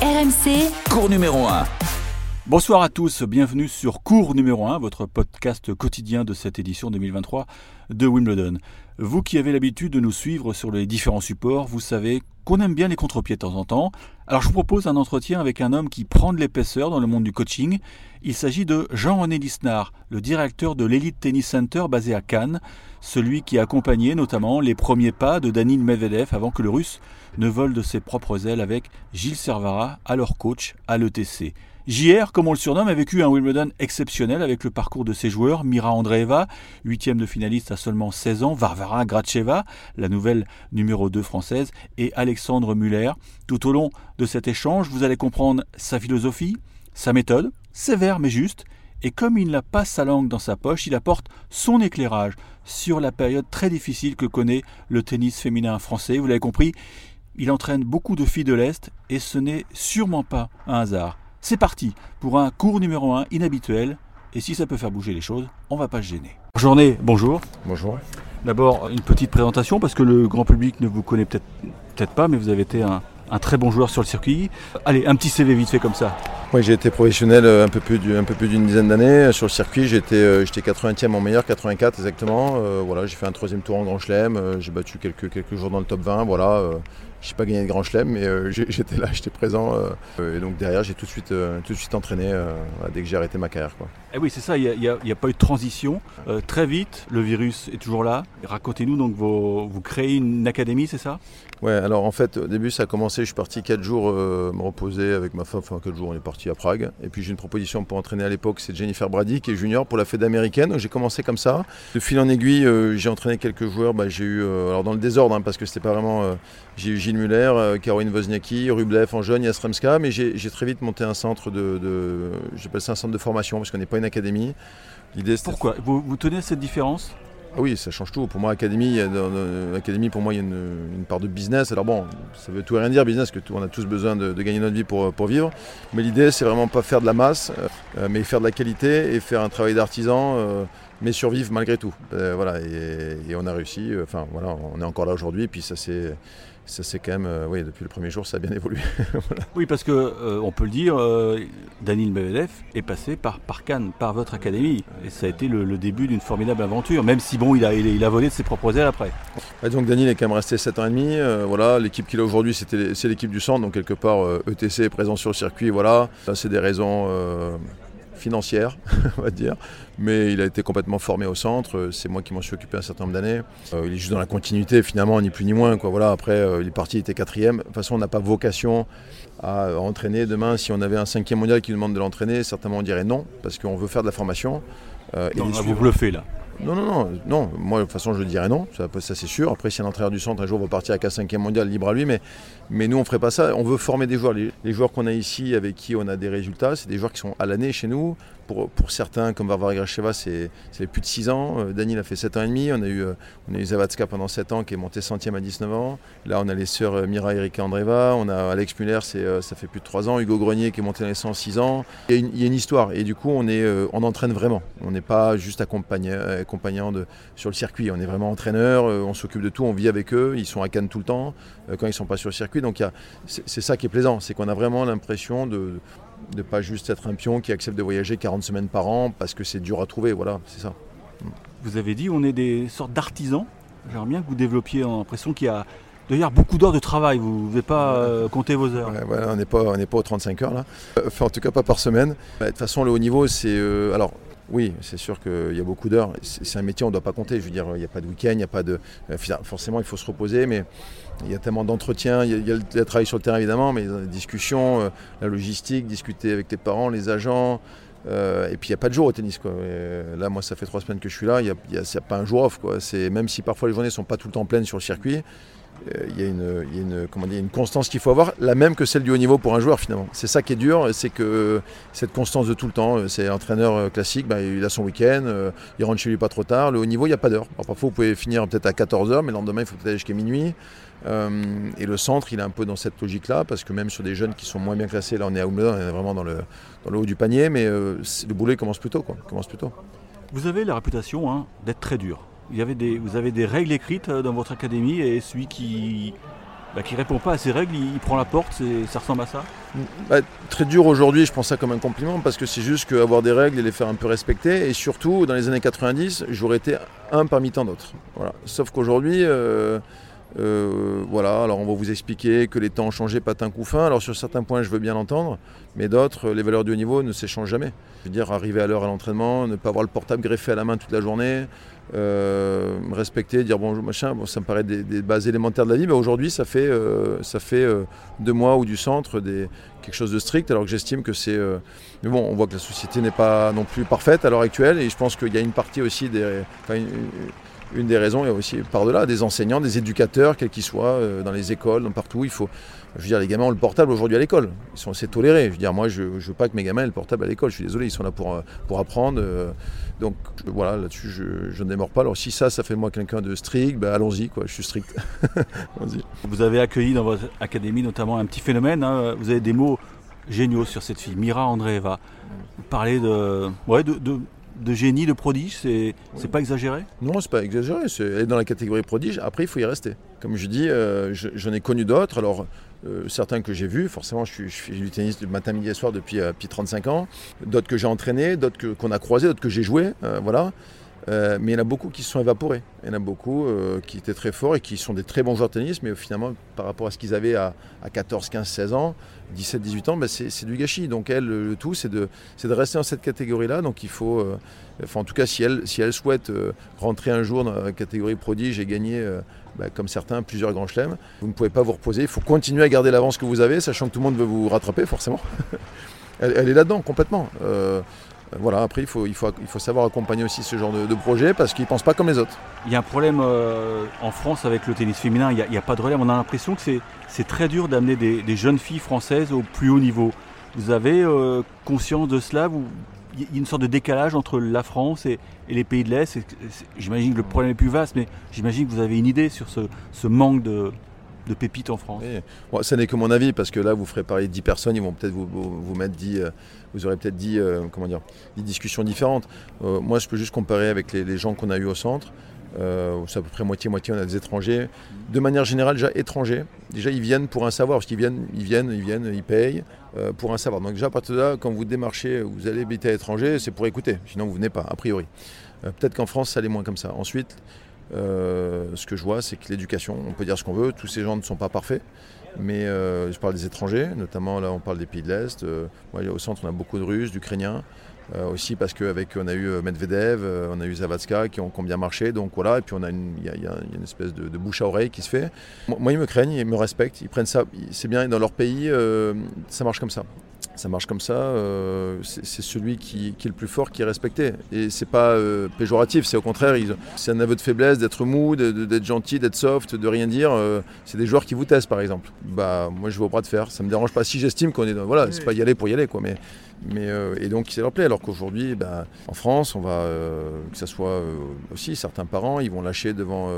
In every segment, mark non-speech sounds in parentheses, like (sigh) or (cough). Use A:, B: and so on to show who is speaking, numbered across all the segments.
A: RMC,
B: Cours numéro 1. Bonsoir à tous, bienvenue sur Cours numéro 1, votre podcast quotidien de cette édition 2023 de Wimbledon. Vous qui avez l'habitude de nous suivre sur les différents supports, vous savez qu'on aime bien les contre-pieds de temps en temps. Alors je vous propose un entretien avec un homme qui prend de l'épaisseur dans le monde du coaching. Il s'agit de Jean-René Lisnard, le directeur de l'Elite Tennis Center basé à Cannes, celui qui a accompagné notamment les premiers pas de Danil Medvedev avant que le russe ne vole de ses propres ailes avec Gilles Servara, alors coach à l'ETC. JR, comme on le surnomme, a vécu un Wimbledon exceptionnel avec le parcours de ses joueurs. Mira Andreeva, huitième de finaliste à seulement 16 ans, Varvara Gracheva, la nouvelle numéro 2 française, et Alexandre Muller. Tout au long de cet échange, vous allez comprendre sa philosophie, sa méthode, sévère mais juste, et comme il n'a pas sa langue dans sa poche, il apporte son éclairage sur la période très difficile que connaît le tennis féminin français. Vous l'avez compris, il entraîne beaucoup de filles de l'Est et ce n'est sûrement pas un hasard. C'est parti pour un cours numéro 1 inhabituel. Et si ça peut faire bouger les choses, on va pas se gêner. Journée, bonjour.
C: Bonjour.
B: D'abord, une petite présentation parce que le grand public ne vous connaît peut-être peut-être pas, mais vous avez été un, un très bon joueur sur le circuit. Allez, un petit CV vite fait comme ça.
C: Oui, j'ai été professionnel euh, un peu plus d'une dizaine d'années. Sur le circuit, j'étais euh, j'étais 80e en meilleur, 84 exactement. Euh, voilà, j'ai fait un troisième tour en Grand Chelem. Euh, j'ai battu quelques, quelques jours dans le top 20. Voilà, euh, j'ai pas gagné de Grand Chelem, mais euh, (laughs) j'étais là, j'étais présent. euh, et donc derrière, j'ai tout de suite, euh, tout de suite entraîné euh, dès que j'ai arrêté ma carrière. Quoi.
B: Eh oui, c'est ça, il n'y a, pas eu de transition. Euh, très vite, le virus est toujours là. Racontez-nous, donc vos- vous créez une académie, c'est ça?
C: Ouais, alors en fait, au début, ça a commencé. Je suis parti 4 jours euh, me reposer avec ma femme. Enfin, 4 jours, on est parti à Prague. Et puis j'ai une proposition pour entraîner à l'époque, c'est Jennifer Brady, qui est junior pour la Fed américaine. Donc j'ai commencé comme ça. De fil en aiguille, euh, j'ai entraîné quelques joueurs. Bah, j'ai eu, euh, alors dans le désordre, hein, parce que c'était pas vraiment. euh, j'ai Gilles Muller, euh, Caroline Wozniacki, Rublev en jeune, Yastremska. Mais j'ai très vite monté un centre de. de J'appelle ça un centre de formation, parce qu'on n'est pas une académie. L'idée,
B: Pourquoi? vous, vous tenez à cette différence?
C: Ah oui, ça change tout. Pour moi, académie, il y a dans- dans- académie, pour moi, il y a une, une part de business. Alors bon, ça veut tout et rien dire, business, que tout- on a tous besoin de, de gagner notre vie pour, pour vivre. Mais l'idée, c'est vraiment pas faire de la masse, euh, mais faire de la qualité et faire un travail d'artisan, euh, mais survivre malgré tout. Euh, voilà, et, et on a réussi. Euh, Enfin, voilà, on est encore là aujourd'hui. Et puis ça c'est ça c'est quand même, euh, oui, depuis le premier jour, ça a bien évolué. (laughs)
B: Oui, parce que euh, on peut le dire, euh, Danil Medvedev est passé par, par Cannes, par votre académie, et ça a été le, le début d'une formidable aventure. Même si bon, il a, il, a- il a volé de ses propres ailes après.
C: Ouais, donc Daniel est quand même resté 7 ans et demi. euh, voilà, l'équipe qu'il a aujourd'hui, c'était- c'est l'équipe du centre, donc quelque part ETC est présent sur le circuit. Voilà, ça c'est des raisons financières, (laughs) on va dire. Mais il a été complètement formé au centre. euh, C'est moi qui m'en suis occupé un certain nombre d'années. Euh, il est juste dans la continuité, finalement, ni plus ni moins. Quoi. Voilà, après, euh, il est parti, il était quatrième. De toute façon, on n'a pas vocation à entraîner demain. Si on avait un cinquième mondial qui nous demande de l'entraîner, certainement on dirait non, parce qu'on veut faire de la formation. euh, et les
B: là, vous bluffez là.
C: Non, non, non. Moi, de toute façon, je dirais non. Ça, c'est sûr. Après, si un entraîneur du centre un jour va partir avec un cinquième mondial, libre à lui. Mais, mais nous, on ne ferait pas ça. On veut former des joueurs. Les joueurs qu'on a ici, avec qui on a des résultats, c'est des joueurs qui sont à l'année chez nous. Pour, certains, comme Varvara Gracheva, c'est plus de 6 ans. Euh, Daniel a fait 7 ans et demi. On a eu, euh, on Zavatska pendant 7 ans, qui est monté centième à 19 ans. Là, on a les sœurs euh, Mira, Erika, Andreva. On a Alex Muller, ça fait plus de 3 ans. Hugo Grenier, qui est monté dans les 106 ans. Il y a une, histoire. Et du coup, on, est, on entraîne vraiment. On n'est pas juste accompagna- accompagnant sur le circuit. On est vraiment entraîneur, on s'occupe de tout, on vit avec eux, ils sont à Cannes tout le temps quand ils ne sont pas sur le circuit. Donc c'est ça qui est plaisant, c'est qu'on a vraiment l'impression de ne pas juste être un pion qui accepte de voyager 40 semaines par an parce que c'est dur à trouver. Voilà, c'est ça.
B: Vous avez dit, on est des sortes d'artisans. J'aimerais bien que vous développiez l'impression qu'il y a d'ailleurs beaucoup d'heures de travail. Vous ne devez pas euh, compter vos heures.
C: Ouais, voilà, on n'est pas, on pas aux 35 heures là. Euh, Enfin, en tout cas, pas par semaine. Bah, De toute façon, le haut niveau, c'est. euh, alors, oui, c'est sûr qu'il y a beaucoup d'heures. C'est un métier, on ne doit pas compter. Je veux dire, il n'y a pas de week-end, il n'y a pas de. euh, Forcément, il faut se reposer, mais il y a tellement d'entretiens. Il y a, le travail sur le terrain, évidemment, mais les discussions, euh, la logistique, discuter avec tes parents, les agents. euh, et puis il n'y a pas de jour au tennis. Là, moi, ça fait trois semaines que je suis là. Il n'y a, pas un jour off. Même si parfois les journées ne sont pas tout le temps pleines sur le circuit, il y a une, il y a une, comment dire, une constance qu'il faut avoir, la même que celle du haut niveau pour un joueur finalement. C'est ça qui est dur, c'est que cette constance de tout le temps, euh, c'est entraîneur euh, classique, bah, il a son week-end, euh, il rentre chez lui pas trop tard. Le haut niveau, il n'y a pas d'heure. Parfois, vous pouvez finir peut-être à 14h, mais le lendemain, il faut peut-être aller jusqu'à minuit. Euh, et le centre, il est un peu dans cette logique-là, parce que même sur des jeunes qui sont moins bien classés, là on est à Wimbledon, on est vraiment dans le, dans le haut du panier, mais euh, le boulot commence plus tôt. Quoi. Commence plus tôt.
B: Vous avez la réputation hein, d'être très dur. Vous avez des règles écrites euh, dans votre académie et celui qui, bah, répond pas à ses règles, il, prend la porte, ça ressemble à ça?
C: Bah, Très dur aujourd'hui, je pense ça comme un compliment, parce que c'est juste qu'avoir des règles et les faire un peu respecter, et surtout dans les années 90, j'aurais été un parmi tant d'autres. Voilà. Sauf qu'aujourd'hui, euh, euh, voilà, alors on va vous expliquer que les temps ont changé patin coup fin. Alors sur certains points, je veux bien l'entendre, mais d'autres, les valeurs du haut niveau ne s'échangent jamais. Je veux dire, arriver à l'heure à l'entraînement, ne pas avoir le portable greffé à la main toute la journée, euh, respecter, dire bonjour, machin, bon, ça me paraît des, bases élémentaires de la vie. Mais aujourd'hui, ça fait, euh, ça fait deux mois ou du centre des, quelque chose de strict, alors que j'estime que c'est. mais bon, on voit que la société n'est pas non plus parfaite à l'heure actuelle, et je pense qu'il y a une partie aussi des des raisons est aussi par-delà des enseignants, des éducateurs, quels qu'ils soient, euh, dans les écoles, partout. Il faut, je veux dire, les gamins ont le portable aujourd'hui à l'école. Ils sont assez tolérés. Je veux dire, moi, je ne veux pas que mes gamins aient le portable à l'école. Je suis désolé, ils sont là pour, euh, pour apprendre. Euh. donc voilà, là-dessus, je, ne démords pas. Alors si ça, ça fait moi quelqu'un de strict, ben, allons-y, quoi. Je suis strict. (laughs)
B: Vous avez accueilli dans votre académie notamment un petit phénomène. Hein. Vous avez des mots géniaux sur cette fille, Mira Andreeva. Vous parlez de, ouais, de génie, de prodige, c'est pas exagéré?
C: Non, c'est pas exagéré. Elle est dans la catégorie prodige. Après, il faut y rester. Comme je dis, euh, j'en ai connu d'autres. Alors, euh, certains que j'ai vus, forcément, je, suis, fais du tennis du matin, midi et soir depuis, 35 euh, ans. D'autres que j'ai entraînés, d'autres qu'on a croisés, d'autres que j'ai joués. voilà. Mais il y en a beaucoup qui se sont évaporés. Il y en a beaucoup qui étaient très forts et qui sont des très bons joueurs de tennis, mais finalement, par rapport à ce qu'ils avaient à, à 14, 15, 16 ans, 17, 18 ans, bah, c'est du gâchis. Donc elle, le, tout, c'est de, rester dans cette catégorie-là. Donc il faut, euh, en tout cas, si elle, souhaite euh, rentrer un jour dans la catégorie prodige et gagner, euh, bah, comme certains, plusieurs grands chelems, vous ne pouvez pas vous reposer. Il faut continuer à garder l'avance que vous avez, sachant que tout le monde veut vous rattraper, forcément. (laughs) elle, est là-dedans, complètement. Voilà, après, il faut, savoir accompagner aussi ce genre de, projet parce qu'ils ne pensent pas comme les autres.
B: Il y a un problème en France avec le tennis féminin, il n'y a, pas de relève. On a l'impression que c'est c'est très dur d'amener des, jeunes filles françaises au plus haut niveau. Vous avez euh, conscience de cela? Il y a une sorte de décalage entre la France et, les pays de l'Est? J'imagine que le problème est plus vaste, mais j'imagine que vous avez une idée sur ce, manque de, pépites en France.
C: ça n'est que mon avis, parce que là, vous ferez parler 10 personnes, ils vont peut-être vous, mettre 10, euh, vous aurez peut-être dit, euh, comment discussions différentes. moi, je peux juste comparer avec les gens qu'on a eus au centre. Euh, c'est à peu près moitié-moitié, on a des étrangers. De manière générale, déjà étrangers. Déjà, ils viennent pour un savoir, parce qu'ils viennent, ils viennent, ils viennent, ils payent euh, pour un savoir. Donc déjà, à partir de là, quand vous démarchez, vous allez habiter à l'étranger, c'est pour écouter. Sinon, vous venez pas, a priori. Euh, peut-être qu'en France, ça allait moins comme ça. Ensuite, ce que je vois, c'est que l'éducation, on peut dire ce qu'on veut, tous ces gens ne sont pas parfaits. Mais je parle des étrangers, notamment là on parle des pays de l'Est. moi au centre on a beaucoup de Russes, d'Ukrainiens. Euh, aussi parce qu'avec on a eu euh, Medvedev, euh, on a eu Zavatska qui ont, bien marché, donc voilà, et puis on a une, y, a une espèce de, bouche à oreille qui se fait. Moi, ils me craignent, ils me respectent, ils prennent ça, c'est bien, dans leur pays, ça marche comme ça. Ça marche comme ça, c'est celui qui, est le plus fort qui est respecté. Et c'est pas péjoratif, c'est au contraire, c'est un aveu de faiblesse d'être mou, d'être gentil, d'être soft, de rien dire. c'est des joueurs qui vous testent par exemple. Bah moi je vais au bras de fer, ça me dérange pas. Si j'estime qu'on est dans, voilà, c'est pas y aller pour y aller quoi, mais mais, euh, et donc, c'est leur plaît. Alors qu'aujourd'hui, ben, en France, on va, euh, que ce soit euh, aussi certains parents, ils vont lâcher devant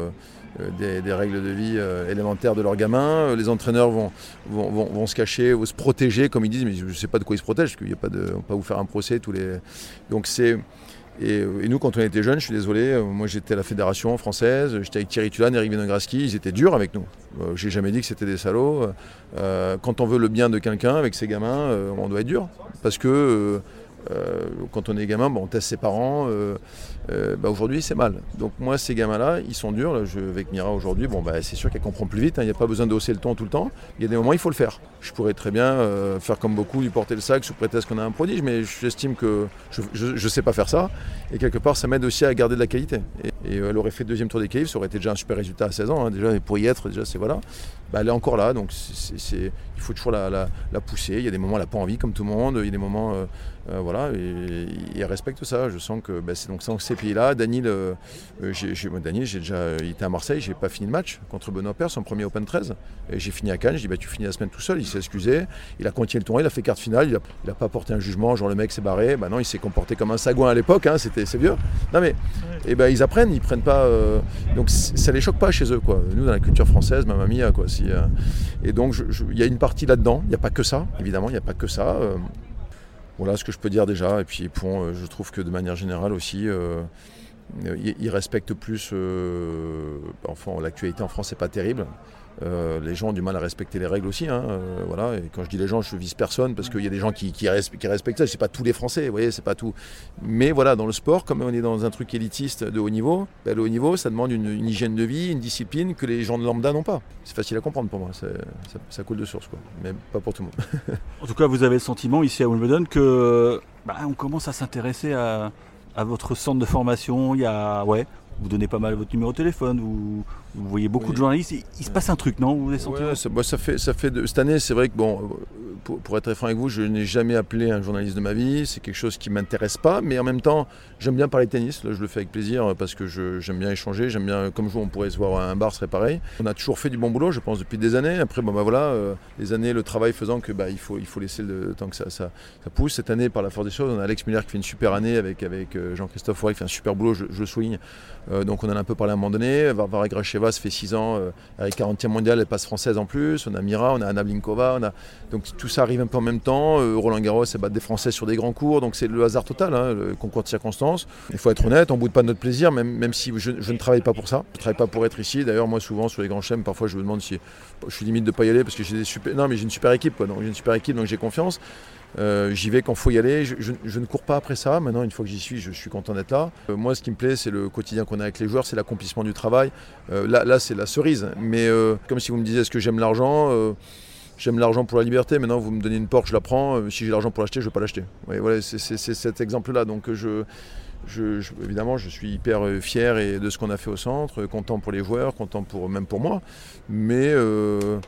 C: des, règles de vie élémentaires de leurs gamins. Les entraîneurs vont, vont, vont, se cacher ou se protéger, comme ils disent, mais je ne sais pas de quoi ils se protègent, parce qu'il n'y a pas de. On vous faire un procès tous les. Donc, c'est. Et, nous, quand on était jeunes, je suis désolé, moi j'étais à la fédération française, j'étais avec Thierry Tulane Eric Vinograski, ils étaient durs avec nous. J'ai jamais dit que c'était des salauds. quand on veut le bien de quelqu'un avec ses gamins, on doit être dur parce que euh, euh, quand on est gamin, on teste ses parents. Euh, bah, aujourd'hui, c'est mal. Donc moi, ces gamins-là, ils sont durs. Là, avec Mira aujourd'hui, bon, bah, c'est sûr qu'elle comprend plus vite. Hein. Il n'y a pas besoin de hausser le ton tout le temps. Il y a des moments, il faut le faire. Je pourrais très bien faire comme beaucoup, lui porter le sac sous prétexte qu'on a un prodige, mais j'estime que je ne sais pas faire ça. Et quelque part, ça m'aide aussi à garder de la qualité. Et, elle aurait fait le deuxième tour des qualifs, ça aurait été déjà un super résultat à 16 ans. Hein, déjà, pour y être, déjà, c'est voilà. Bah, elle est encore là, donc il faut toujours la, pousser. Il y a des moments elle n'a pas envie, comme tout le monde. Il y a des moments, euh, euh, voilà, et, elle respecte ça. Je sens que bah, c'est donc ces pays-là. Daniel, euh, j'ai, Daniel, j'ai déjà, il était à Marseille, j'ai pas fini le match contre Benoît Père, son premier Open 13. Et j'ai fini à Cannes. J'ai dit bah, tu finis la semaine tout seul. Il s'est excusé. Il a continué le tournoi. Il a fait carte finale. Il n'a pas porté un jugement. Genre le mec s'est barré. Bah non, il s'est comporté comme un sagouin à l'époque. Hein, c'est vieux. Non mais, ben ils apprennent. Ils prennent pas. donc ça les choque pas chez eux quoi. Nous dans la culture française, ma mamie quoi. Euh, et donc il y a une partie là-dedans, il n'y a pas que ça, évidemment, il n'y a pas que ça. Euh, voilà ce que je peux dire déjà. Et puis euh, je trouve que de manière générale aussi, ils respectent plus. enfin, l'actualité en France n'est pas terrible. Euh, les gens ont du mal à respecter les règles aussi. Hein, euh, voilà. Et quand je dis les gens, je vise personne parce qu'il y a des gens qui, respectent ça. C'est pas tous les Français, vous voyez, c'est pas tout. Mais voilà, dans le sport, comme on est dans un truc élitiste de haut niveau, ben, le haut niveau, ça demande une, hygiène de vie, une discipline que les gens de lambda n'ont pas. C'est facile à comprendre pour moi. Ça, coule de source, quoi. Mais pas pour tout le monde. (laughs)
B: en tout cas, vous avez le sentiment ici à Wimbledon que bah, on commence à s'intéresser à, votre centre de formation. Il y a, vous donnez pas mal votre numéro de téléphone, vous, vous voyez beaucoup de journalistes. Il, se passe un truc, non? Vous
C: ouais, ça, ça, fait, ça fait de, cette année, c'est vrai que bon, pour, être franc avec vous, je n'ai jamais appelé un journaliste de ma vie. C'est quelque chose qui m'intéresse pas, mais en même temps, j'aime bien parler tennis. Là, je le fais avec plaisir parce que j'aime bien échanger. J'aime bien, comme je on pourrait se voir à un bar, ce serait pareil. On a toujours fait du bon boulot, je pense, depuis des années. Après, bon, bah voilà, euh, les années, le travail faisant que bah, il faut, il faut laisser le temps que ça, ça, pousse. Cette année, par la force des choses, on a Alex Muller qui fait une super année avec, avec euh, Jean-Christophe Fourré qui fait un super boulot, je, le souligne. Euh, donc on en a un peu parlé à un moment donné. Varvara Gracheva, ça fait 6 ans, avec 40e mondial, elle passe française en plus. On a Mira, on a Anna Blinkova. On a... Donc tout ça arrive un peu en même temps. Euh, Roland Garros, c'est battre des Français sur des grands cours, donc c'est le hasard total, hein, le concours de circonstances. Il faut être honnête, on boude pas de notre plaisir, même, même si je, ne travaille pas pour ça. Je ne travaille pas pour être ici. D'ailleurs, moi, souvent, sur les grands chèmes, parfois, je me demande si je suis limite de ne pas y aller parce que j'ai des super. Non, mais j'ai une super équipe, quoi. Donc j'ai une super équipe, donc j'ai confiance. Euh, j'y vais quand il faut y aller. Je, ne cours pas après ça. Maintenant, une fois que j'y suis, je suis content d'être là. Euh, moi, ce qui me plaît, c'est le quotidien qu'on a avec les joueurs, c'est l'accomplissement du travail. là, là c'est la cerise. Mais comme si vous me disiez, est-ce que j'aime l'argent j'aime l'argent pour la liberté, maintenant vous me donnez une porte, je la prends, euh, si j'ai l'argent pour l'acheter, je ne vais pas l'acheter. voilà, c'est cet exemple-là. Donc je, évidemment, je suis hyper euh, fier et de ce qu'on a fait au centre, content pour les joueurs, content pour, même pour moi. Mais euh,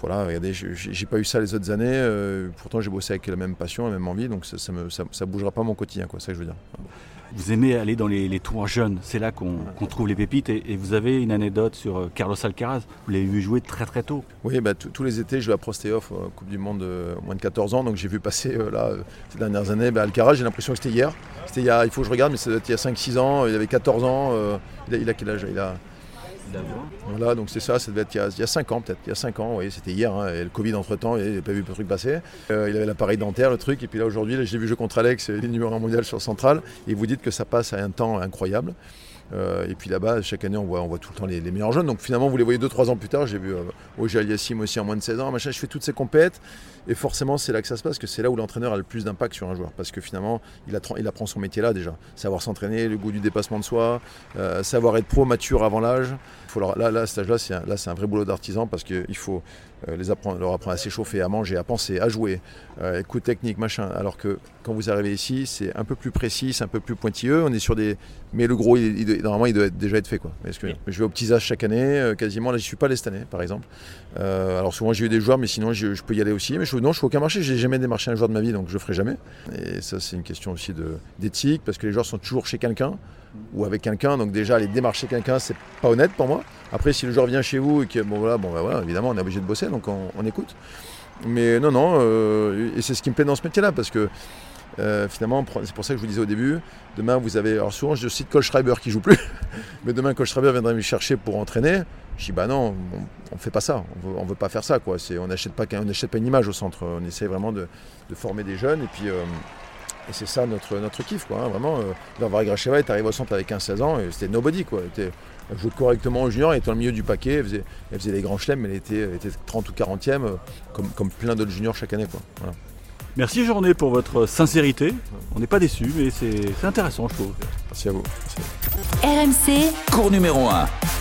C: voilà, regardez, j'ai pas eu ça les autres années. pourtant, j'ai bossé avec la même passion, la même envie, donc ça ne bougera pas mon quotidien, c'est ça que je veux dire.
B: Vous aimez aller dans les, tours jeunes, c'est là qu'on trouve les pépites. Et, vous avez une anecdote sur euh, Carlos Alcaraz, vous l'avez vu jouer très très tôt.
C: Oui, bah, tous les étés, je vais à Prostéoff, euh, Coupe du Monde euh, moins de 14 ans, donc j'ai vu passer là, ces dernières années bah, Alcaraz, j'ai l'impression que c'était hier. C'était il, il faut que je regarde, mais c'était il y a 5-6 ans, il avait 14 ans, il a, il, a, quel âge? Il a, voilà, donc c'est ça, ça devait être il y a, 5 ans peut-être, il y a 5 ans, oui, c'était hier, hein, et le Covid entre temps, il n'avait pas vu le truc passer. Euh, il avait l'appareil dentaire, le truc, et puis là aujourd'hui, j'ai vu jouer contre Alex, il est numéro 1 mondial sur Central, et vous dites que ça passe à un temps incroyable. Euh, et puis là-bas, chaque année, on voit, on voit tout le temps les, meilleurs jeunes. Donc finalement, vous les voyez 2-3 ans plus tard. J'ai vu euh, Oji Aliassim aussi en moins de 16 ans. Machin, je fais toutes ces compètes. Et forcément, c'est là que ça se passe, que c'est là où l'entraîneur a le plus d'impact sur un joueur. Parce que finalement, il, apprend son métier là déjà. Savoir s'entraîner, le goût du dépassement de soi, euh, savoir être pro, mature avant l'âge. Là, là, à cet âge-là, c'est un, là, un vrai boulot d'artisan parce qu'il faut euh, les apprendre, leur apprendre à s'échauffer, à manger, à penser, à jouer, euh, coup technique, machin. Alors que quand vous arrivez ici, c'est un peu plus précis, c'est un peu plus pointilleux. On est sur des. Mais le gros, il, normalement, il doit déjà être fait. Quoi. je vais au petit âge chaque année, euh, quasiment. Là, je ne suis pas allé cette année, par exemple. alors souvent, j'ai eu des joueurs, mais sinon, je, peux y aller aussi. Mais je, non, je fais aucun marché. J'ai jamais démarché un joueur de ma vie, donc je ne ferai jamais. Et ça, c'est une question aussi d'éthique, parce que les joueurs sont toujours chez quelqu'un ou avec quelqu'un. Donc déjà, aller démarcher quelqu'un, c'est pas honnête pour moi. Après, si le joueur vient chez vous et que, bon voilà, bon, bah, voilà évidemment, on est obligé de bosser, donc on, écoute. Mais non, non, euh, et c'est ce qui me plaît dans ce métier-là, parce que euh, finalement, c'est pour ça que je vous disais au début, demain vous avez, alors souvent je cite Coach Schreiber qui joue plus, (laughs) mais demain Coach Schreiber viendrait me chercher pour entraîner. Je dis bah non, on, ne fait pas ça, on veut, veut pas faire ça quoi. on n'achète pas, pas une image au centre, on essaie vraiment de, former des jeunes et puis euh, et c'est ça notre, notre kiff, quoi. Hein, vraiment, euh, Barbara Gracheva est arrivée au centre avec 15-16 ans et c'était nobody, quoi. Elle, jouait correctement au junior, elle était dans le milieu du paquet, elle faisait, elle faisait les grands chelems, mais elle était, était 30 ou 40e, euh, comme, comme plein d'autres juniors chaque année, quoi.
B: Merci Journée pour votre sincérité. On n'est pas déçus, mais c'est intéressant, je trouve.
C: Merci à vous.
A: RMC, cours numéro 1.